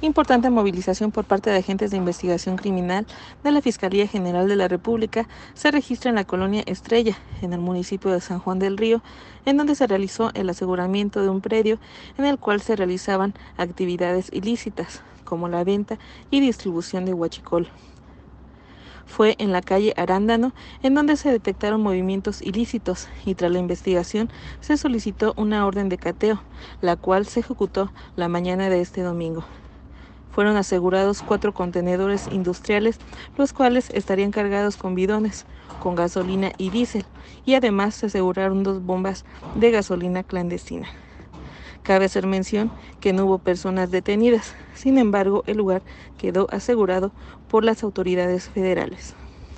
Importante movilización por parte de agentes de investigación criminal de la Fiscalía General de la República se registra en la colonia Estrella, en el municipio de San Juan del Río, en donde se realizó el aseguramiento de un predio en el cual se realizaban actividades ilícitas, como la venta y distribución de huachicol. Fue en la calle Arándano, en donde se detectaron movimientos ilícitos y tras la investigación se solicitó una orden de cateo, la cual se ejecutó la mañana de este domingo fueron asegurados cuatro contenedores industriales, los cuales estarían cargados con bidones, con gasolina y diésel, y además se aseguraron dos bombas de gasolina clandestina. Cabe hacer mención que no hubo personas detenidas, sin embargo el lugar quedó asegurado por las autoridades federales.